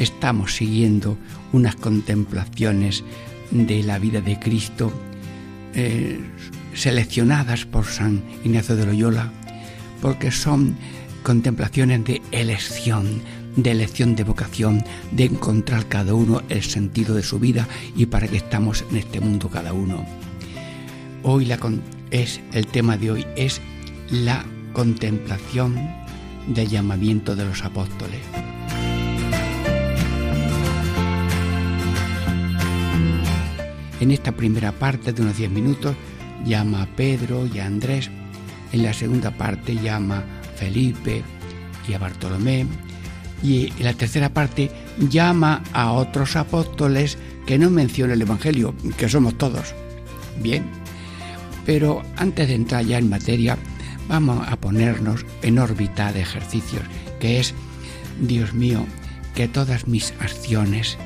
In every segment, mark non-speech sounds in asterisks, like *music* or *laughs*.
estamos siguiendo unas contemplaciones de la vida de Cristo eh, seleccionadas por San Ignacio de Loyola porque son contemplaciones de elección, de elección de vocación, de encontrar cada uno el sentido de su vida y para qué estamos en este mundo cada uno. Hoy es el tema de hoy es la contemplación del llamamiento de los apóstoles. En esta primera parte de unos 10 minutos llama a Pedro y a Andrés en la segunda parte llama a Felipe y a Bartolomé. Y en la tercera parte llama a otros apóstoles que no menciona el Evangelio, que somos todos. Bien, pero antes de entrar ya en materia, vamos a ponernos en órbita de ejercicios, que es, Dios mío, que todas mis acciones,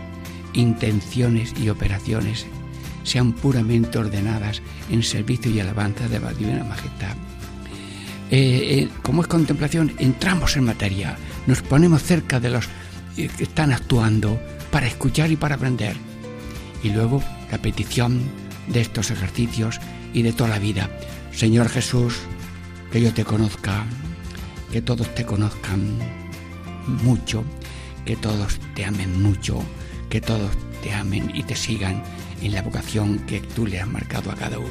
intenciones y operaciones sean puramente ordenadas en servicio y alabanza de la Divina Majestad eh, eh, como es contemplación, entramos en materia, nos ponemos cerca de los eh, que están actuando para escuchar y para aprender. Y luego la petición de estos ejercicios y de toda la vida. Señor Jesús, que yo te conozca, que todos te conozcan mucho, que todos te amen mucho, que todos te amen y te sigan en la vocación que tú le has marcado a cada uno.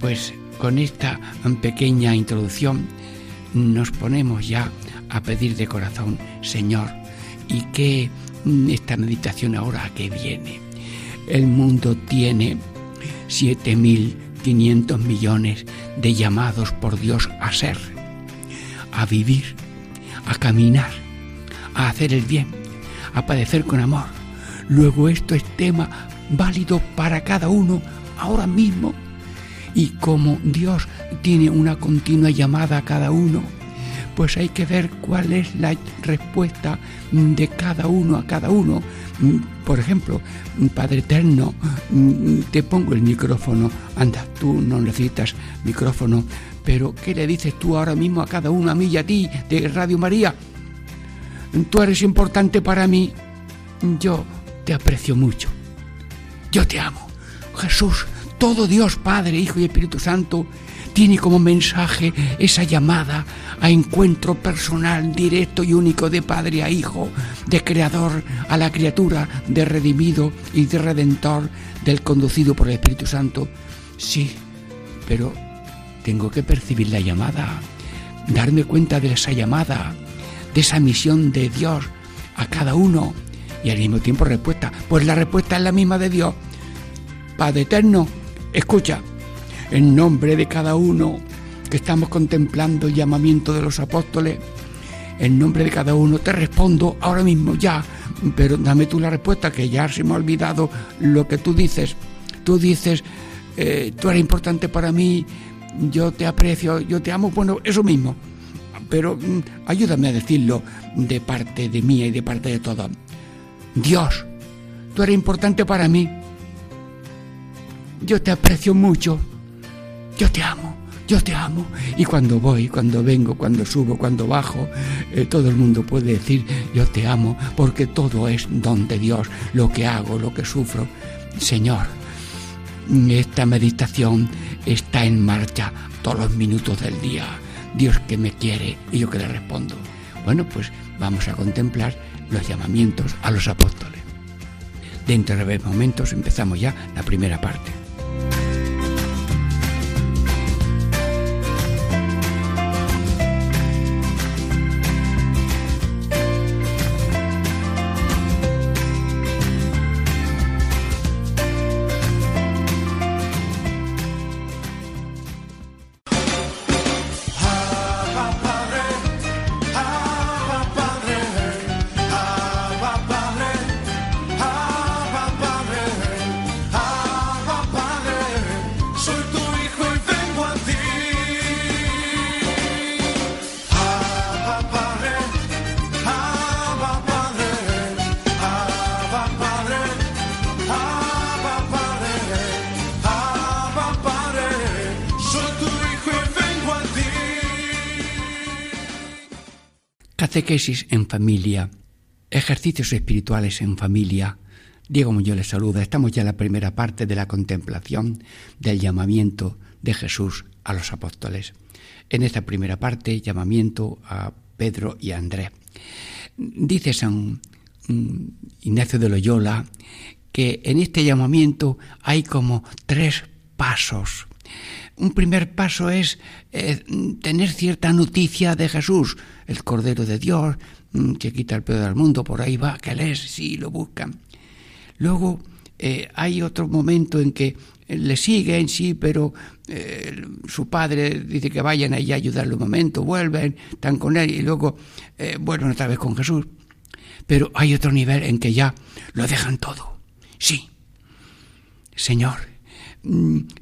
Pues con esta pequeña introducción nos ponemos ya a pedir de corazón, Señor, y que esta meditación ahora a qué viene. El mundo tiene 7.500 millones de llamados por Dios a ser, a vivir, a caminar, a hacer el bien, a padecer con amor. Luego esto es tema válido para cada uno ahora mismo y como Dios tiene una continua llamada a cada uno, pues hay que ver cuál es la respuesta de cada uno a cada uno. Por ejemplo, Padre Eterno, te pongo el micrófono, anda, tú no necesitas micrófono, pero ¿qué le dices tú ahora mismo a cada uno, a mí y a ti, de Radio María? Tú eres importante para mí, yo te aprecio mucho, yo te amo. Jesús todo Dios Padre, Hijo y Espíritu Santo tiene como mensaje esa llamada a encuentro personal, directo y único de Padre a Hijo, de Creador a la criatura, de redimido y de redentor, del conducido por el Espíritu Santo. Sí, pero tengo que percibir la llamada, darme cuenta de esa llamada, de esa misión de Dios a cada uno y al mismo tiempo respuesta. Pues la respuesta es la misma de Dios. Padre eterno, Escucha, en nombre de cada uno que estamos contemplando el llamamiento de los apóstoles, en nombre de cada uno te respondo ahora mismo ya, pero dame tú la respuesta que ya se me ha olvidado lo que tú dices. Tú dices, eh, tú eres importante para mí, yo te aprecio, yo te amo, bueno, eso mismo. Pero mm, ayúdame a decirlo de parte de mía y de parte de todos. Dios, tú eres importante para mí yo te aprecio mucho, yo te amo, yo te amo. Y cuando voy, cuando vengo, cuando subo, cuando bajo, eh, todo el mundo puede decir, yo te amo, porque todo es don de Dios, lo que hago, lo que sufro. Señor, esta meditación está en marcha todos los minutos del día. Dios que me quiere y yo que le respondo. Bueno, pues vamos a contemplar los llamamientos a los apóstoles. Dentro de breves momentos empezamos ya la primera parte. Catequesis en familia, ejercicios espirituales en familia. Diego Muñoz les saluda. Estamos ya en la primera parte de la contemplación del llamamiento de Jesús a los apóstoles. En esta primera parte, llamamiento a Pedro y a Andrés. Dice San mm, Ignacio de Loyola que en este llamamiento hay como tres pasos. Un primer paso es eh, tener cierta noticia de Jesús, el Cordero de Dios, mm, que quita el pedo del mundo, por ahí va, que él es, sí, lo buscan. Luego eh, hay otro momento en que le siguen, sí, pero eh, su padre dice que vayan allí a ayudarle un momento, vuelven, están con él y luego eh, vuelven otra vez con Jesús. Pero hay otro nivel en que ya lo dejan todo. Sí, Señor,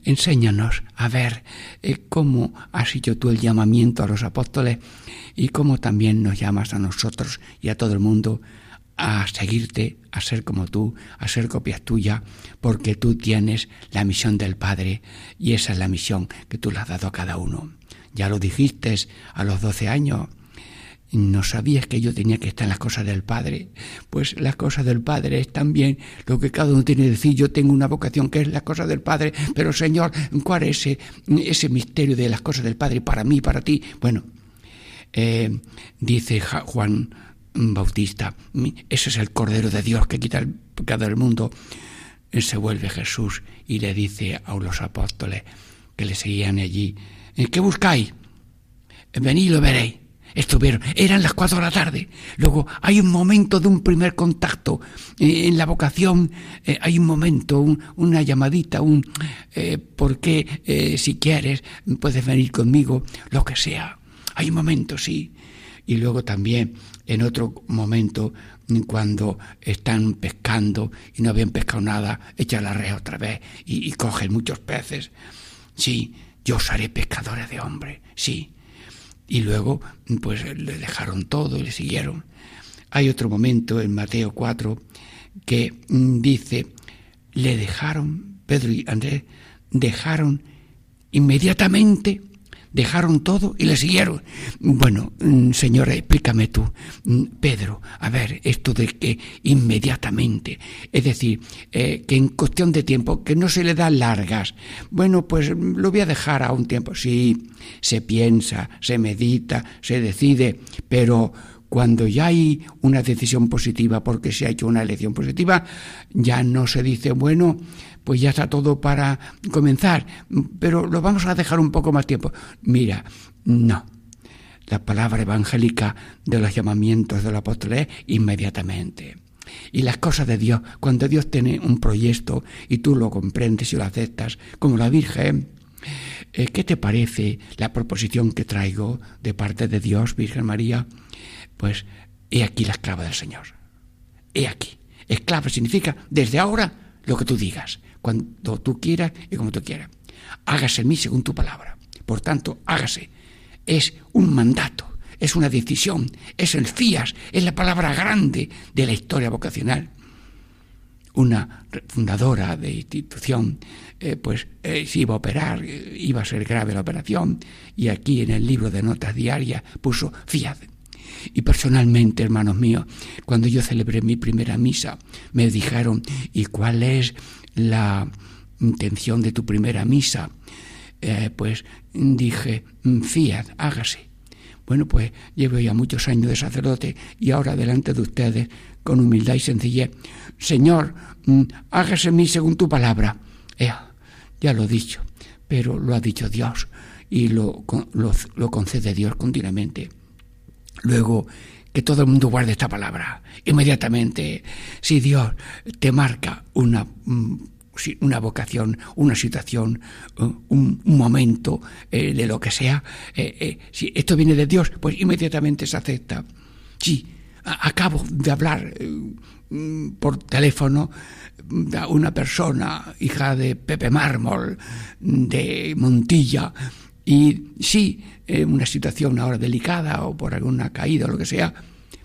enséñanos a ver eh, cómo has hecho tú el llamamiento a los apóstoles y cómo también nos llamas a nosotros y a todo el mundo a seguirte, a ser como tú, a ser copias tuya, porque tú tienes la misión del Padre y esa es la misión que tú le has dado a cada uno. Ya lo dijiste a los doce años. ¿No sabías que yo tenía que estar en las cosas del Padre? Pues las cosas del Padre es también lo que cada uno tiene que decir. Yo tengo una vocación que es las cosas del Padre, pero Señor, ¿cuál es ese, misterio de las cosas del Padre para mí, para ti? Bueno, eh, dice Juan Bautista, ese es el Cordero de Dios que quita el pecado del mundo. Él se vuelve Jesús y le dice a los apóstoles que le seguían allí, ¿qué buscáis? Venid y lo veréis. Estuvieron, eran las cuatro de la tarde. Luego hay un momento de un primer contacto. Eh, en la vocación eh, hay un momento, una llamadita, un eh, ¿por qué si quieres puedes venir conmigo? Lo que sea. Hay un momento, sí. Y luego también en otro momento, cuando están pescando y no habían pescado nada, echan la red otra vez y, cogen muchos peces. Sí, yo os haré pescadores de hombres, sí. Y luego, pues le dejaron todo y le siguieron. Hay otro momento en Mateo 4 que mm, dice, le dejaron, Pedro y Andrés, dejaron inmediatamente dejaron todo y le siguieron. Bueno, mm, Señor, explícame tú, mm, Pedro, a ver, esto de que inmediatamente, es decir, eh, que en cuestión de tiempo, que no se le da largas. Bueno, pues lo voy a dejar a un tiempo. Sí, se piensa, se medita, se decide, pero cuando ya hay una decisión positiva porque se ha hecho una elección positiva, ya no se dice, bueno, pues ya está todo para comenzar, pero lo vamos a dejar un poco más tiempo. Mira, no. La palabra evangélica de los llamamientos del apóstol es inmediatamente. Y las cosas de Dios, cuando Dios tiene un proyecto y tú lo comprendes y lo aceptas, como la Virgen, eh, ¿qué te parece la proposición que traigo de parte de Dios, Virgen María? Pues he aquí la esclava del Señor. He aquí. Esclava significa desde ahora lo que tú digas cuando tú quieras y como tú quieras. Hágase en mí según tu palabra. Por tanto, hágase. Es un mandato, es una decisión, es el FIAS, es la palabra grande de la historia vocacional. Una fundadora de institución, eh, pues eh, se iba a operar, eh, iba a ser grave la operación, y aquí en el libro de notas diarias puso FIAD. Y personalmente, hermanos míos, cuando yo celebré mi primera misa, me dijeron, ¿y cuál es la intención de tu primera misa, eh, pues dije, mm, fiat, hágase. Bueno, pues llevo ya muchos años de sacerdote y ahora delante de ustedes, con humildad y sencillez, Señor, mm, hágase mí según tu palabra. ya lo he dicho, pero lo ha dicho Dios y lo, lo, lo concede Dios continuamente. Luego, que todo el mundo guarde esta palabra. Inmediatamente, si Dios te marca una, mm, una vocación, una situación, uh, un, momento eh, de lo que sea, eh, eh, si esto viene de Dios, pues inmediatamente se acepta. Sí, acabo de hablar mm, por teléfono a una persona, hija de Pepe Mármol, de Montilla, y sí, eh, una situación ahora delicada o por alguna caída o lo que sea,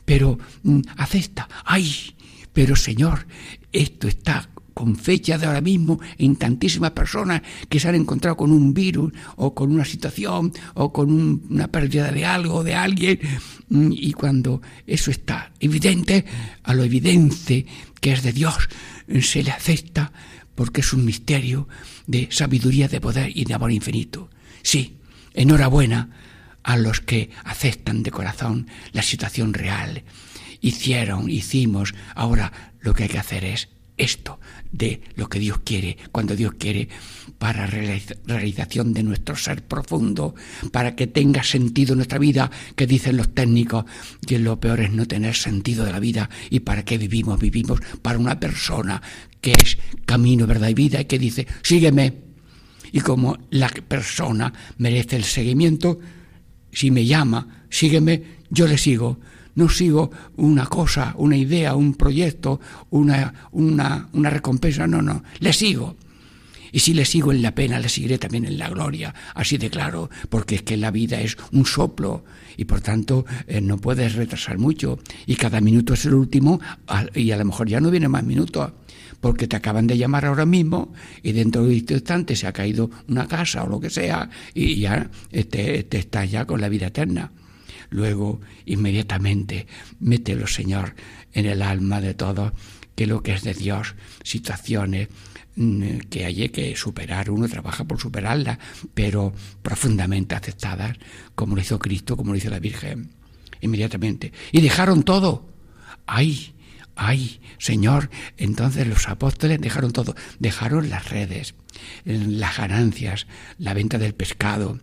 pero mm, acepta, ay, pero Señor, esto está con fecha de ahora mismo en tantísimas personas que se han encontrado con un virus o con una situación o con una pérdida de algo, de alguien, mm, y cuando eso está evidente, a lo evidente que es de Dios, se le acepta porque es un misterio de sabiduría, de poder y de amor infinito. Sí, enhorabuena a los que aceptan de corazón la situación real. Hicieron, hicimos, ahora lo que hay que hacer es esto de lo que Dios quiere, cuando Dios quiere, para realización de nuestro ser profundo, para que tenga sentido nuestra vida, que dicen los técnicos, que lo peor es no tener sentido de la vida y para qué vivimos, vivimos para una persona que es camino, verdad y vida y que dice, sígueme. Y como la persona merece el seguimiento, si me llama, sígueme, yo le sigo. No sigo una cosa, una idea, un proyecto, una, una, una recompensa, no, no, le sigo. Y si le sigo en la pena, le seguiré también en la gloria, así de claro, porque es que la vida es un soplo y por tanto eh, no puedes retrasar mucho. Y cada minuto es el último y a lo mejor ya no viene más minutos porque te acaban de llamar ahora mismo y dentro de un instante se ha caído una casa o lo que sea y ya te, te estás ya con la vida eterna. Luego, inmediatamente, mételo, Señor, en el alma de todos, que lo que es de Dios, situaciones mm, que hay que superar, uno trabaja por superarlas, pero profundamente aceptadas, como lo hizo Cristo, como lo hizo la Virgen, inmediatamente. Y dejaron todo. ¡Ay! ¡Ay! Señor, entonces los apóstoles dejaron todo, dejaron las redes, las ganancias, la venta del pescado,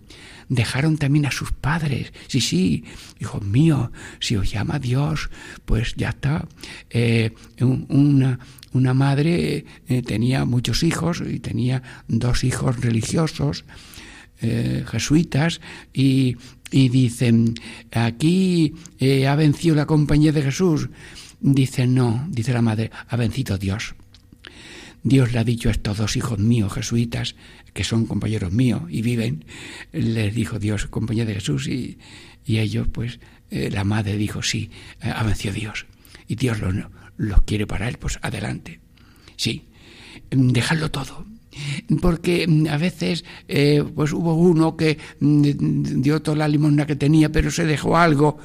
dejaron también a sus padres. Sí, sí, hijos míos, si os llama Dios, pues ya está. Eh, una, una, madre eh, tenía muchos hijos y tenía dos hijos religiosos. Eh, jesuitas y, y, dicen aquí ha vencido la compañía de Jesús dice no dice la madre ha vencido Dios Dios le ha dicho a estos dos hijos míos jesuitas que son compañeros míos y viven, les dijo Dios, compañero de Jesús, y, ellos, pues, eh, la madre dijo, sí, eh, ha vencido Dios, y Dios los, los quiere para él, pues adelante. Sí, mm, dejarlo todo, porque mm, a veces eh, pues hubo uno que mm, dio toda la limosna que tenía, pero se dejó algo.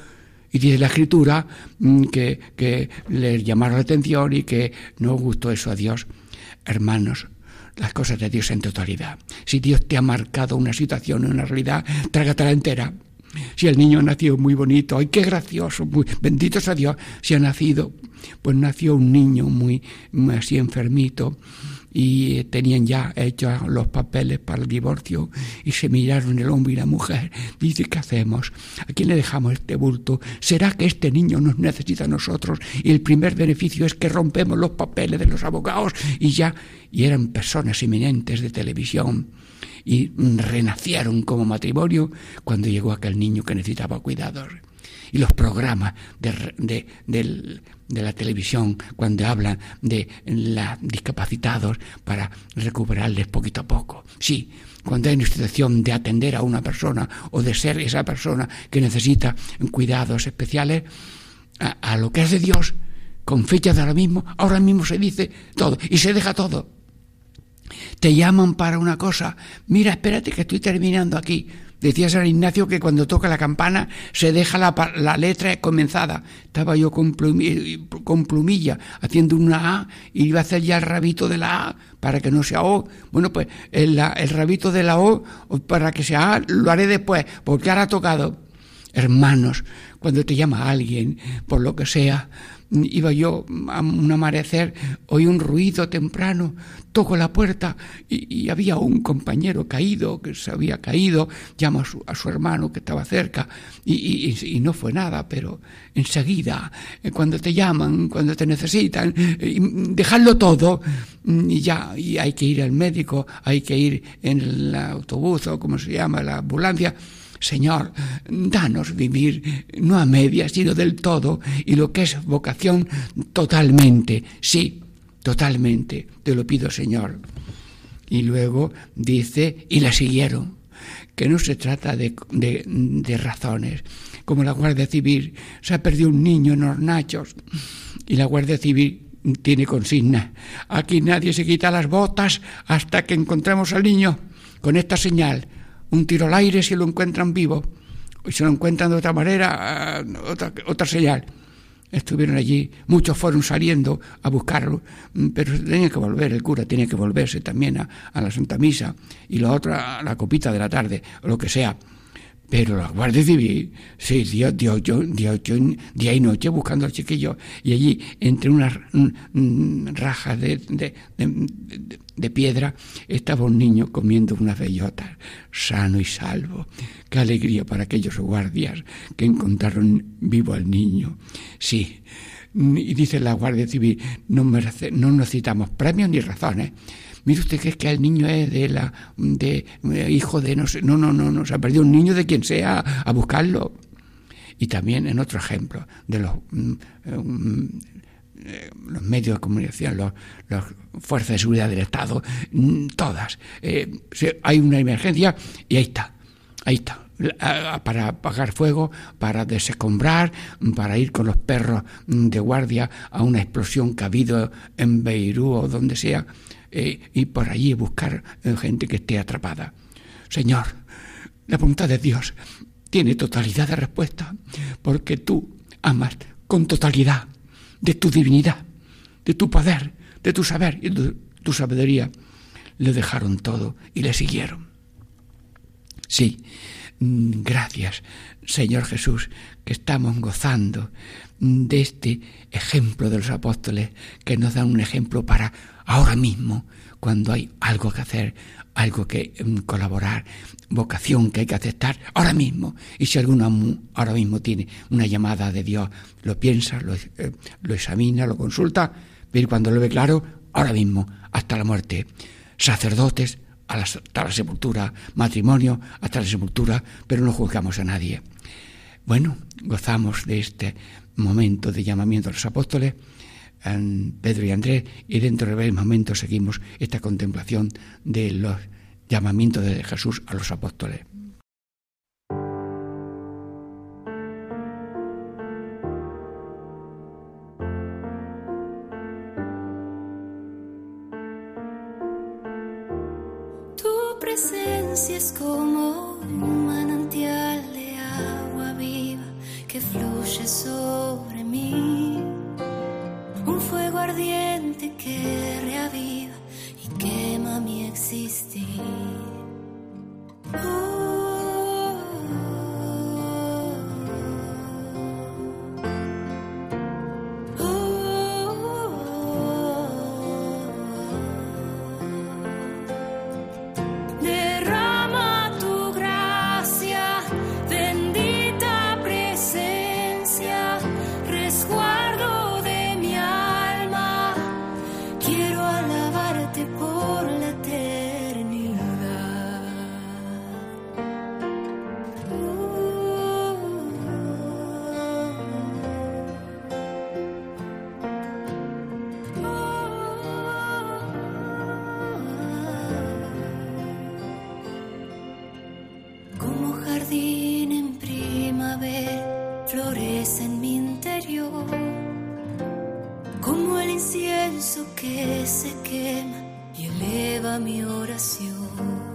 Y dice la escritura que, que les llamaron la atención y que no gustó eso a Dios. Hermanos, las cosas de Dios en totalidad. Si Dios te ha marcado una situación, una realidad, trágatela entera. Si el niño nació muy bonito, ¡ay, qué gracioso! Muy, bendito sea Dios. Si ha nacido, pues nació un niño muy así enfermito y tenían ya hechos los papeles para el divorcio y se miraron el hombre y la mujer. Dice, ¿qué hacemos? ¿A quién le dejamos este bulto? ¿Será que este niño nos necesita a nosotros? Y el primer beneficio es que rompemos los papeles de los abogados y ya, y eran personas eminentes de televisión y renacieron como matrimonio cuando llegó aquel niño que necesitaba cuidados y los programas de, la televisión cuando hablan de los discapacitados para recuperarles poquito a poco. Sí, cuando hay una situación de atender a una persona o de ser esa persona que necesita cuidados especiales, a, lo que de Dios, con fecha de ahora mismo, ahora mismo se dice todo y se deja todo. Te llaman para una cosa, mira, espérate que estoy terminando aquí. Decía San Ignacio que cuando toca la campana se deja la, letra comenzada. Estaba yo con plumilla, haciendo una A y iba a hacer ya el rabito de la A para que no sea O. Bueno, pues el, el rabito de la O para que sea A lo haré después, porque ahora ha tocado. Hermanos, cuando te llama alguien, por lo que sea, iba yo a un amanecer, oí un ruido temprano, toco la puerta y, había un compañero caído, que se había caído, llamo a su, hermano que estaba cerca y, no fue nada, pero enseguida, eh, cuando te llaman, cuando te necesitan, eh, dejarlo todo y ya, y hay que ir al médico, hay que ir en el autobús o como se llama, la ambulancia, Señor, danos vivir no a medias, sino del todo, y lo que es vocación totalmente, sí, totalmente, te lo pido, Señor. Y luego dice, y la siguieron, que no se trata de, de, razones, como la Guardia Civil, se ha perdido un niño en Hornachos, y la Guardia Civil tiene consigna. Aquí nadie se quita las botas hasta que encontremos al niño con esta señal. Un tiro al aire si lo encuentran vivo. Y si lo encuentran de otra manera, ah, otra, otra señal. Estuvieron allí, muchos fueron saliendo a buscarlo, mm, pero tenía que volver, el cura tenía que volverse también a, a la Santa Misa y la otra a la copita de la tarde, o lo que sea. Pero la Guardia Civil, sí, dio, dio, día y noche buscando al chiquillo. Y allí, entre unas rajas de, de, piedra, estaba un niño comiendo unas bellotas, sano y salvo. Qué alegría para aquellos guardias que encontraron vivo al niño. Sí, y dice la Guardia Civil, no, merece, no necesitamos premios ni razones mire usted que es que el niño es de la de eh, hijo de no sé, no, no, no, no, se ha perdido un niño de quien sea a buscarlo. Y también en otro ejemplo de los, mm, mm, eh, los medios de comunicación, las fuerzas de seguridad del Estado, mm, todas. Eh, hay una emergencia y ahí está, ahí está para apagar fuego, para desescombrar, para ir con los perros de guardia a una explosión que ha habido en Beirut o donde sea, eh, y por allí buscar eh, gente que esté atrapada. Señor, la voluntad de Dios tiene totalidad de respuesta, porque tú amas con totalidad de tu divinidad, de tu poder, de tu saber y de tu sabiduría. Le dejaron todo y le siguieron. Sí, mm, gracias, Señor Jesús, que estamos gozando de este ejemplo de los apóstoles que nos dan un ejemplo para ahora mismo, cuando hay algo que hacer, algo que mm, colaborar, vocación que hay que aceptar, ahora mismo. Y si alguno ahora mismo tiene una llamada de Dios, lo piensa, lo, eh, examina, lo consulta, pero cuando lo ve claro, ahora mismo, hasta la muerte. Sacerdotes, hasta la sepultura, matrimonio, hasta la sepultura, pero no juzgamos a nadie. Bueno, gozamos de este momento de llamamiento a los apóstoles Pedro y Andrés, y dentro de varios momentos seguimos esta contemplación de los llamamientos de Jesús a los apóstoles. Presencia es como un manantial de agua viva que fluye sobre mí un fuego ardiente que reaviva y quema mi existir. Todopoderoso.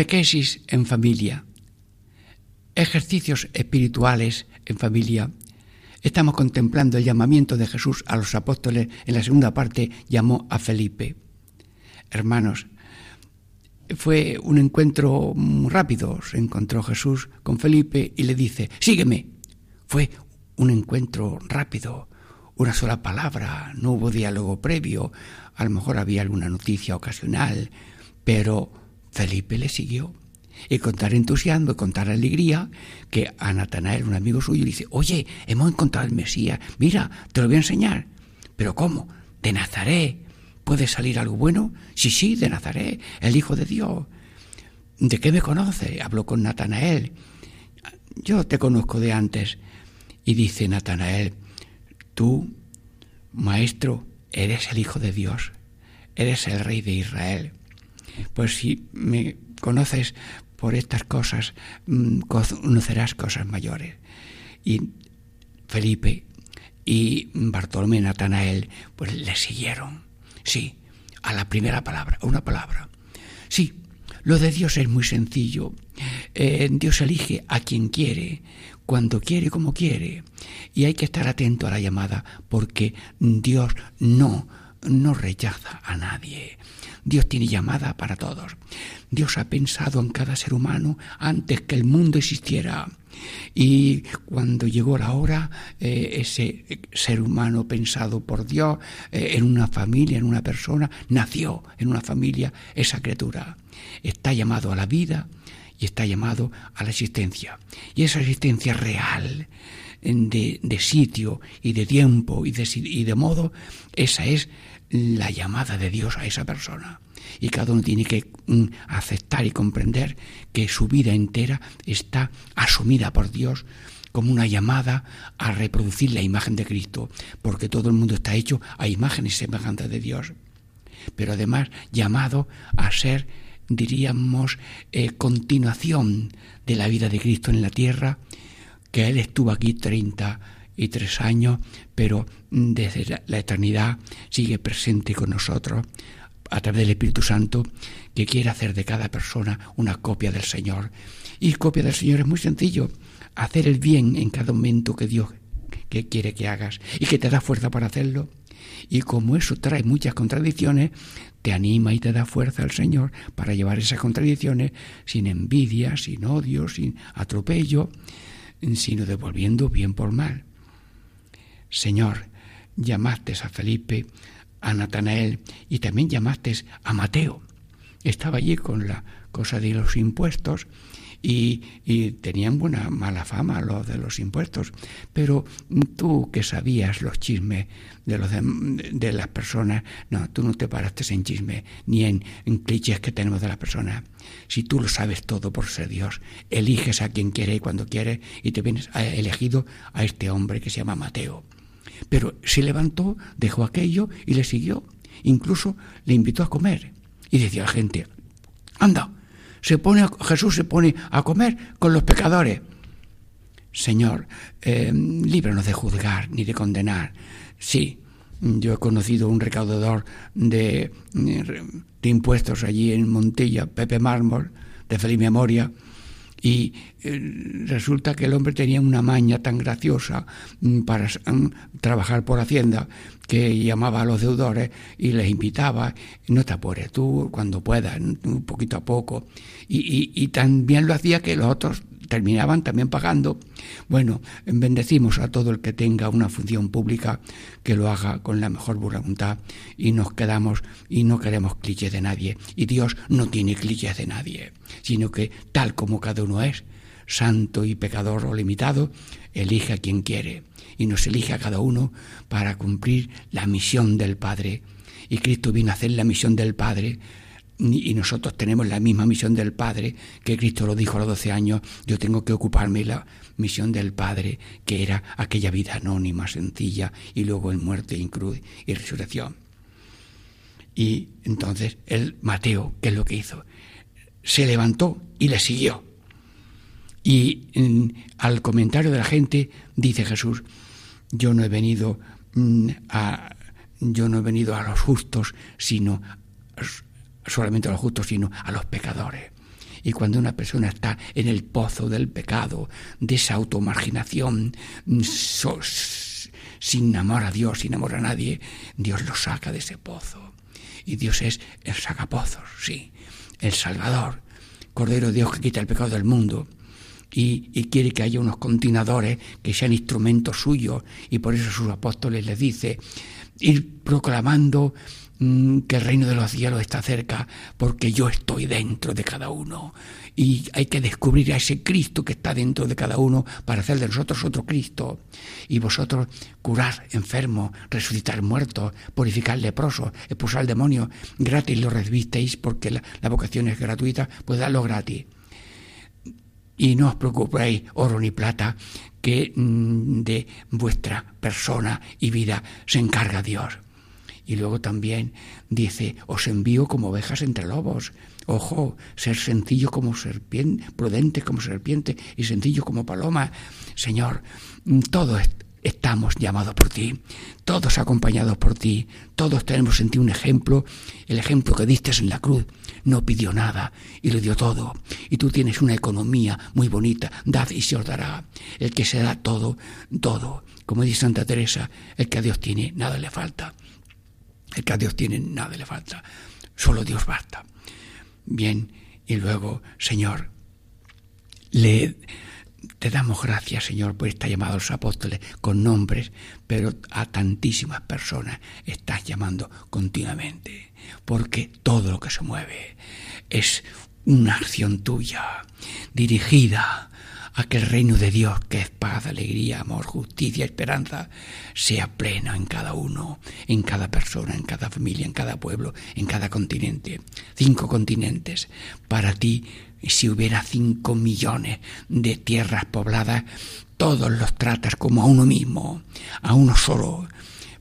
Catequesis en familia. Ejercicios espirituales en familia. Estamos contemplando el llamamiento de Jesús a los apóstoles. En la segunda parte llamó a Felipe. Hermanos, fue un encuentro rápido. Se encontró Jesús con Felipe y le dice, sígueme. Fue un encuentro rápido, una sola palabra, no hubo diálogo previo, a lo mejor había alguna noticia ocasional, pero Felipe le siguió. Y con tal entusiasmo con tal alegría que a Natanael, un amigo suyo, le dice, oye, hemos encontrado el Mesías, mira, te lo voy a enseñar. ¿Pero cómo? De Nazaret. ¿Puede salir algo bueno? Sí, sí, de Nazaret, el Hijo de Dios. ¿De qué me conoce? Habló con Natanael. Yo te conozco de antes. Y dice Natanael, tú, maestro, eres el Hijo de Dios, eres el Rey de Israel. Pues si me conoces por estas cosas, mm, conocerás cosas mayores. Y Felipe y Bartolomé Natanael, pues le siguieron. Sí, a la primera palabra, a una palabra. Sí, lo de Dios es muy sencillo. Eh, Dios elige a quien quiere, cuando quiere, como quiere. Y hay que estar atento a la llamada, porque Dios no, no rechaza a nadie. Dios tiene llamada para todos. Dios ha pensado en cada ser humano antes que el mundo existiera. Y cuando llegó la hora, eh, ese ser humano pensado por Dios eh, en una familia, en una persona, nació en una familia esa criatura. Está llamado a la vida y está llamado a la existencia. Y esa existencia real, de, de sitio y de tiempo y de, y de modo, esa es la llamada de Dios a esa persona. Y cada uno tiene que mm, aceptar y comprender que su vida entera está asumida por Dios como una llamada a reproducir la imagen de Cristo, porque todo el mundo está hecho a imágenes semejantes de Dios. Pero además llamado a ser, diríamos, eh, continuación de la vida de Cristo en la tierra, que Él estuvo aquí 30 y tres años, pero desde la eternidad sigue presente con nosotros a través del Espíritu Santo que quiere hacer de cada persona una copia del Señor. Y copia del Señor es muy sencillo, hacer el bien en cada momento que Dios que quiere que hagas y que te da fuerza para hacerlo. Y como eso trae muchas contradicciones, te anima y te da fuerza al Señor para llevar esas contradicciones sin envidia, sin odio, sin atropello, sino devolviendo bien por mal. Señor, llamaste a Felipe, a Natanael y también llamaste a Mateo. Estaba allí con la cosa de los impuestos y, tenían buena mala fama los de los impuestos. Pero tú que sabías los chismes de, los de, las personas, no, tú no te paraste en chisme ni en, en, clichés que tenemos de las personas. Si tú lo sabes todo por ser Dios, eliges a quien quiere y cuando quiere y te vienes elegido a este hombre que se llama Mateo. Pero se levantó, dejó aquello y le siguió. Incluso le invitó a comer. Y decía la gente, anda, se pone Jesús se pone a comer con los pecadores. Señor, eh, líbranos de juzgar ni de condenar. Sí, yo he conocido un recaudador de, de impuestos allí en Montilla, Pepe Mármol, de feliz memoria, y eh, resulta que el hombre tenía una maña tan graciosa mm, para mm, trabajar por Hacienda que llamaba a los deudores y les invitaba, no te apures tú cuando puedas, poquito a poco. Y, y también lo hacía que los otros terminaban también pagando. Bueno, bendecimos a todo el que tenga una función pública, que lo haga con la mejor voluntad y nos quedamos y no queremos clichés de nadie. Y Dios no tiene clichés de nadie, sino que tal como cada uno es, santo y pecador o limitado, elige a quien quiere y nos elige a cada uno para cumplir la misión del Padre. Y Cristo vino a hacer la misión del Padre y nosotros tenemos la misma misión del Padre, que Cristo lo dijo a los 12 años, yo tengo que ocuparme la misión del Padre, que era aquella vida anónima, sencilla, y luego en muerte, en cruz y resurrección. Y entonces el Mateo, ¿qué es lo que hizo? Se levantó y le siguió. Y al comentario de la gente dice Jesús, yo no he venido mm, a yo no he venido a los justos, sino solamente a los justos, sino a los pecadores. Y cuando una persona está en el pozo del pecado, de esa automarginación, mm, sin amor a Dios, sin amor a nadie, Dios lo saca de ese pozo. Y Dios es el sacapozos, sí, el Salvador, Cordero de Dios que quita el pecado del mundo. Y, y, quiere que haya unos continuadores que sean instrumentos suyos y por eso sus apóstoles les dice ir proclamando que el reino de los cielos está cerca porque yo estoy dentro de cada uno. Y hay que descubrir a ese Cristo que está dentro de cada uno para hacer de nosotros otro Cristo. Y vosotros curar enfermos, resucitar muertos, purificar leprosos, expulsar demonio gratis lo recibisteis porque la, la vocación es gratuita, pues dadlo gratis. Y no os preocupéis oro ni plata que mm, de vuestra persona y vida se encarga Dios y luego también dice, os envío como ovejas entre lobos. Ojo, ser sencillo como serpiente, prudente como serpiente y sencillo como paloma. Señor, todos estamos llamados por ti, todos acompañados por ti, todos tenemos en ti un ejemplo, el ejemplo que diste en la cruz. No pidió nada y le dio todo. Y tú tienes una economía muy bonita. Dad y se os dará. El que se da todo, todo. Como dice Santa Teresa, el que a Dios tiene, nada le falta. El que a Dios tiene nada le falta, solo Dios basta. Bien, y luego, Señor, le te damos gracias, Señor, por estar llamado a los apóstoles con nombres, pero a tantísimas personas estás llamando continuamente, porque todo lo que se mueve es una acción tuya, dirigida a que el reino de Dios, que es paz, alegría, amor, justicia, esperanza, sea pleno en cada uno, en cada persona, en cada familia, en cada pueblo, en cada continente. Cinco continentes. Para ti, si hubiera cinco millones de tierras pobladas, todos los tratas como a uno mismo, a uno solo,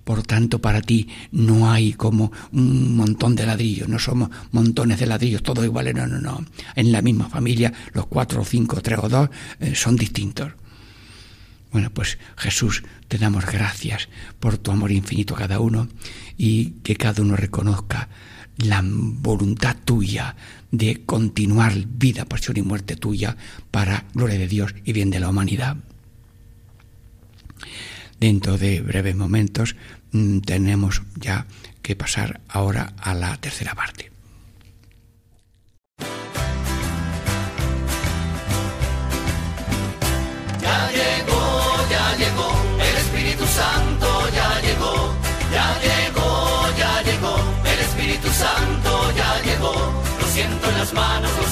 por tanto, para ti no hay como un montón de ladrillos, no somos montones de ladrillos, todos iguales, no, no, no. En la misma familia, los cuatro, cinco, tres o dos eh, son distintos. Bueno, pues Jesús, te damos gracias por tu amor infinito a cada uno y que cada uno reconozca la voluntad tuya de continuar vida, pasión y muerte tuya para gloria de Dios y bien de la humanidad. Dentro de breves momentos Mm, tenemos ya que pasar ahora a la tercera parte. Ya llegó, ya llegó, el Espíritu Santo ya llegó, ya llegó, ya llegó, el Espíritu Santo ya llegó. Lo siento en las manos,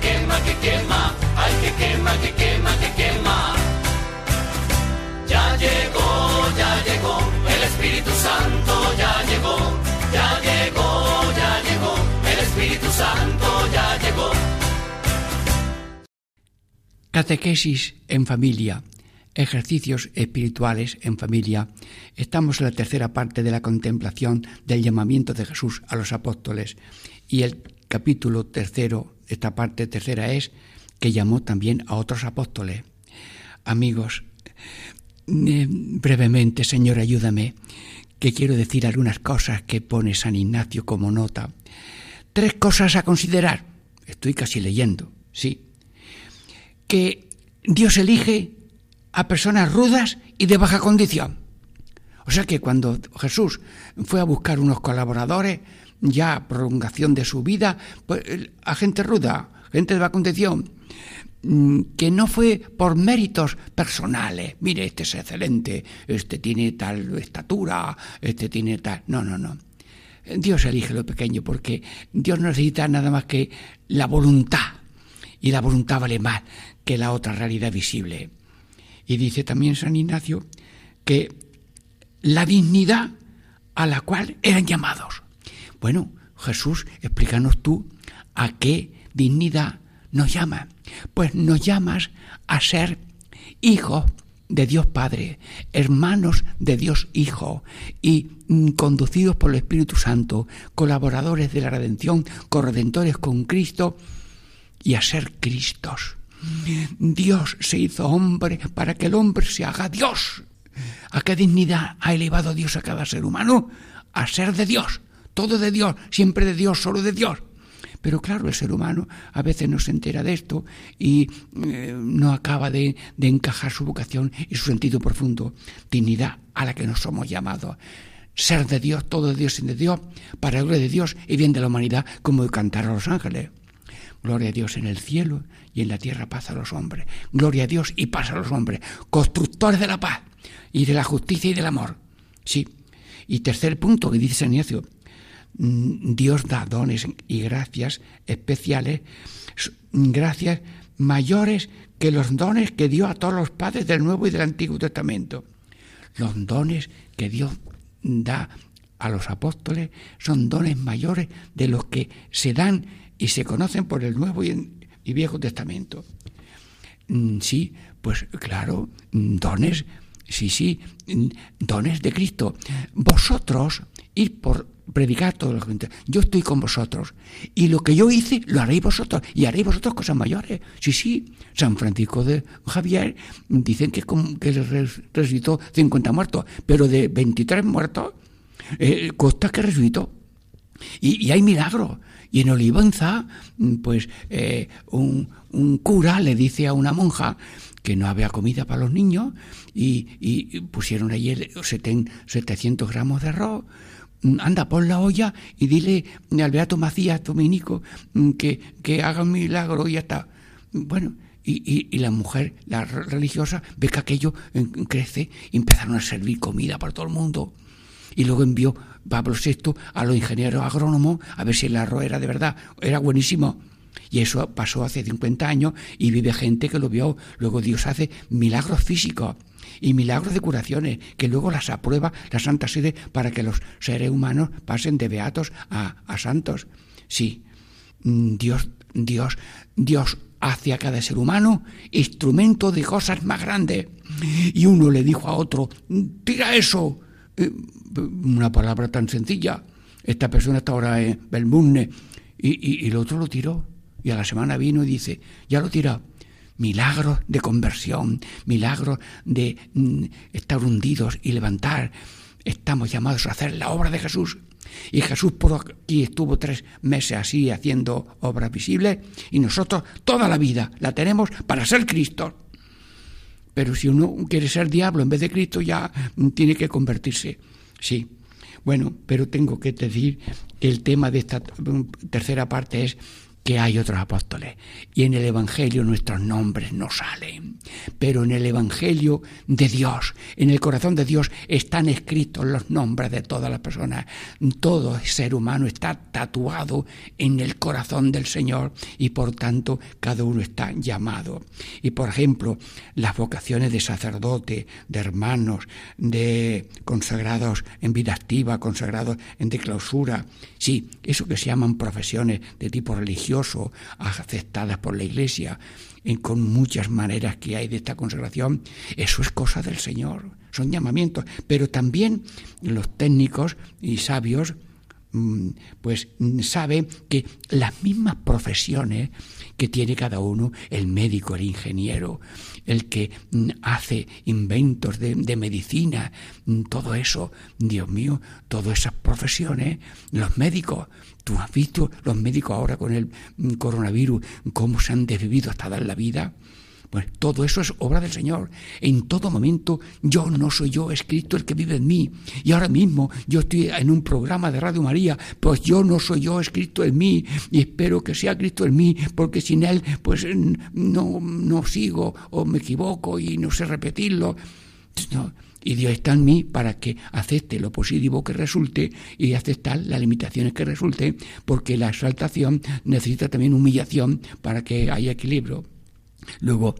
que quema, que quema. Ay, que quema, que quema, que quema. Ya llegó, ya llegó. El Espíritu Santo ya llegó. Ya llegó, ya llegó. El Espíritu Santo ya llegó. Catequesis en familia, ejercicios espirituales en familia. Estamos en la tercera parte de la contemplación del llamamiento de Jesús a los apóstoles y el capítulo tercero, esta parte tercera es que llamó también a otros apóstoles. Amigos, eh, brevemente, Señor, ayúdame, que quiero decir algunas cosas que pone San Ignacio como nota. Tres cosas a considerar. Estoy casi leyendo, sí. Que Dios elige a personas rudas y de baja condición. O sea que cuando Jesús fue a buscar unos colaboradores, ya prolongación de su vida, pues, a gente ruda, gente de condición, mm, que no fue por méritos personales. Mire, este es excelente, este tiene tal estatura, este tiene tal. No, no, no. Dios elige lo pequeño porque Dios no necesita nada más que la voluntad y la voluntad vale más que la otra realidad visible. Y dice también San Ignacio que la dignidad a la cual eran llamados. Bueno, Jesús, explícanos tú a qué dignidad nos llama. Pues nos llamas a ser hijos de Dios Padre, hermanos de Dios Hijo y conducidos por el Espíritu Santo, colaboradores de la redención, corredentores con Cristo y a ser Cristos. Dios se hizo hombre para que el hombre se haga Dios. ¿A qué dignidad ha elevado Dios a cada ser humano? A ser de Dios, todo de Dios, siempre de Dios, solo de Dios. Pero claro, el ser humano a veces no se entera de esto y eh, no acaba de, encajar su vocación y su sentido profundo, dignidad a la que nos somos llamados. Ser de Dios, todo de Dios y de Dios, para el gloria de Dios y bien de la humanidad, como de cantar a los ángeles. Gloria a Dios en el cielo y en la tierra paz a los hombres. Gloria a Dios y paz a los hombres. Constructores de la paz y de la justicia y del amor. Sí. Y tercer punto que dice San Ignacio, Dios da dones y gracias especiales, gracias mayores que los dones que dio a todos los padres del Nuevo y del Antiguo Testamento. Los dones que Dios da a los apóstoles son dones mayores de los que se dan y se conocen por el Nuevo y, Viejo Testamento. Mm, sí, pues claro, dones, sí, sí, dones de Cristo. Vosotros, ir por predicar todo lo que yo estoy con vosotros y lo que yo hice lo haréis vosotros y haréis vosotros cosas mayores. Sí sí San Francisco de Javier dicen que, que resucitó 50 muertos pero de 23 muertos eh, costa que resucitó. Y, hay milagros. Y en Olivenza pues eh, un, cura le dice a una monja que no había comida para los niños y, pusieron allí 700 gramos de arroz Mm, anda, pon la olla y dile al Beato Macías Dominico mm, que, que haga un milagro y ya está. Bueno, y, y, la mujer, la religiosa, ve que aquello mm, crece y empezaron a servir comida para todo el mundo. Y luego envió Pablo VI a los ingenieros agrónomos a ver si el arroz era de verdad, era buenísimo. Y eso pasó hace 50 años y vive gente que lo vio. Luego Dios hace milagros físicos y milagros de curaciones que luego las aprueba la Santa Sede para que los seres humanos pasen de beatos a, santos. Sí, mm, Dios, Dios, Dios hace a cada ser humano instrumento de cosas más grandes. Y uno le dijo a otro, tira eso. Eh, una palabra tan sencilla. Esta persona está ahora en Belmunne y, y el otro lo tiró. Y a la semana vino y dice, ya lo tira milagros de conversión, milagros de mm, estar hundidos y levantar. Estamos llamados a hacer la obra de Jesús. Y Jesús por aquí estuvo tres meses así haciendo obras visibles y nosotros toda la vida la tenemos para ser Cristo. Pero si uno quiere ser diablo en vez de Cristo ya mm, tiene que convertirse. Sí. Bueno, pero tengo que decir que el tema de esta mm, tercera parte es que hay otros apóstoles. Y en el Evangelio nuestros nombres no salen. Pero en el Evangelio de Dios, en el corazón de Dios, están escritos los nombres de todas las personas. Todo ser humano está tatuado en el corazón del Señor y por tanto cada uno está llamado. Y por ejemplo, las vocaciones de sacerdote, de hermanos, de consagrados en vida activa, consagrados en clausura, sí, eso que se llaman profesiones de tipo religioso, aceptadas por la Iglesia, con muchas maneras que hay de esta consagración, eso es cosa del Señor, son llamamientos, pero también los técnicos y sabios mm, pues saben que las mismas profesiones que tiene cada uno, el médico, el ingeniero, el que mm, hace inventos de, de, medicina, mm, todo eso, Dios mío, todas esas profesiones, los médicos, tú has visto los médicos ahora con el mm, coronavirus, cómo se han desvivido hasta dar la vida. Pues todo eso es obra del Señor. En todo momento yo no soy yo, es Cristo el que vive en mí. Y ahora mismo yo estoy en un programa de Radio María, pues yo no soy yo, es Cristo en mí. Y espero que sea Cristo en mí, porque sin Él pues no, no sigo o me equivoco y no sé repetirlo. Y Dios está en mí para que acepte lo positivo que resulte y aceptar las limitaciones que resulten, porque la exaltación necesita también humillación para que haya equilibrio. Luego,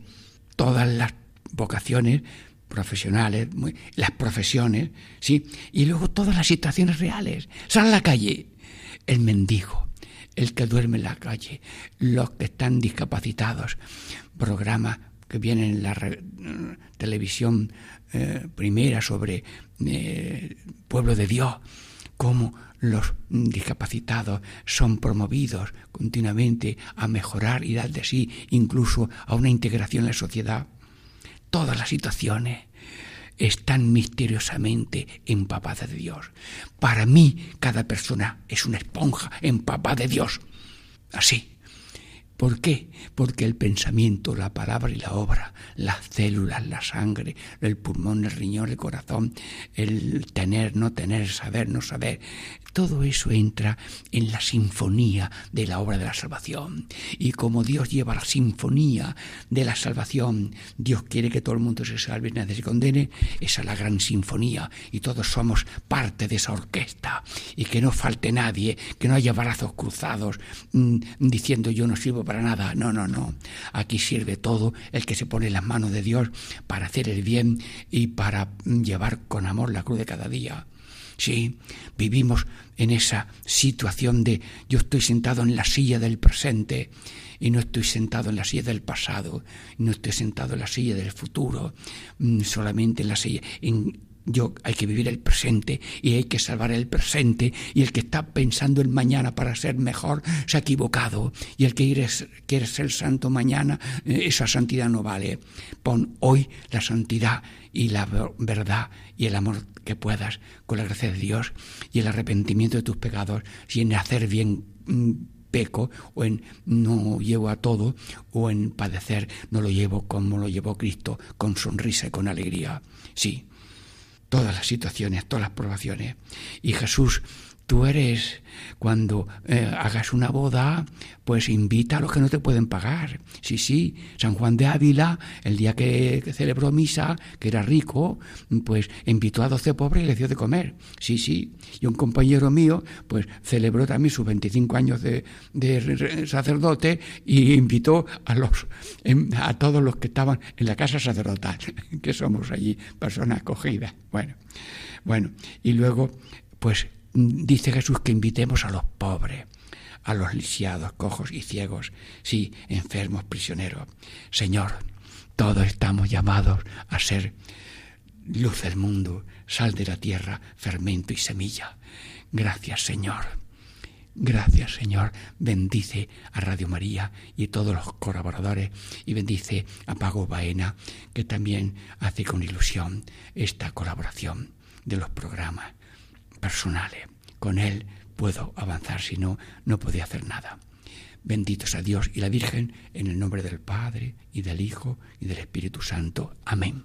todas las vocaciones profesionales, las profesiones, ¿sí? Y luego todas las situaciones reales. Sal a la calle, el mendigo, el que duerme en la calle, los que están discapacitados, programas que vienen en la televisión eh, primera sobre eh, pueblo de Dios, cómo los discapacitados son promovidos continuamente a mejorar y dar de sí incluso a una integración en la sociedad. Todas las situaciones están misteriosamente empapadas de Dios. Para mí, cada persona es una esponja empapada de Dios. Así. ¿Por qué? Porque el pensamiento, la palabra y la obra, las células, la sangre, el pulmón, el riñón, el corazón, el tener, no tener, saber, no saber, todo eso entra en la sinfonía de la obra de la salvación. Y como Dios lleva la sinfonía de la salvación, Dios quiere que todo el mundo se salve y nadie se condene, esa es la gran sinfonía y todos somos parte de esa orquesta y que no falte nadie, que no haya brazos cruzados mm, diciendo yo no sirvo para nada. No, no, no. Aquí sirve todo el que se pone en las manos de Dios para hacer el bien y para llevar con amor la cruz de cada día. Sí, vivimos en esa situación de yo estoy sentado en la silla del presente y no estoy sentado en la silla del pasado, no estoy sentado en la silla del futuro, mm, solamente en la silla. Yo hay que vivir el presente y hay que salvar el presente y el que está pensando en mañana para ser mejor se ha equivocado y el que quiere, quiere ser santo mañana eh, esa santidad no vale. Pon hoy la santidad y la verdad y el amor que puedas con la gracia de Dios y el arrepentimiento de tus pecados. Y en hacer bien mm, peco o en no llevo a todo o en padecer no lo llevo como lo llevó Cristo con sonrisa y con alegría. Sí todas las situaciones, todas las probaciones. Y Jesús, tú eres, cuando eh, hagas una boda, pues invita a los que no te pueden pagar. Sí, sí, San Juan de Ávila, el día que, celebró misa, que era rico, pues invitó a doce pobres y les dio de comer. Sí, sí. Y un compañero mío, pues celebró también sus 25 años de, de sacerdote y invitó a, los, em, a todos los que estaban en la casa sacerdotal, *laughs* que somos allí personas acogidas. Bueno, bueno, y luego, pues dice Jesús que invitemos a los pobres, a los lisiados, cojos y ciegos, sí, enfermos, prisioneros. Señor, todos estamos llamados a ser luz del mundo, sal de la tierra, fermento y semilla. Gracias, Señor. Gracias, Señor. Bendice a Radio María y a todos los colaboradores y bendice a Pago Baena, que también hace con ilusión esta colaboración de los programas personales. Con Él puedo avanzar, si no, no podía hacer nada. Benditos a Dios y la Virgen, en el nombre del Padre, y del Hijo, y del Espíritu Santo. Amén.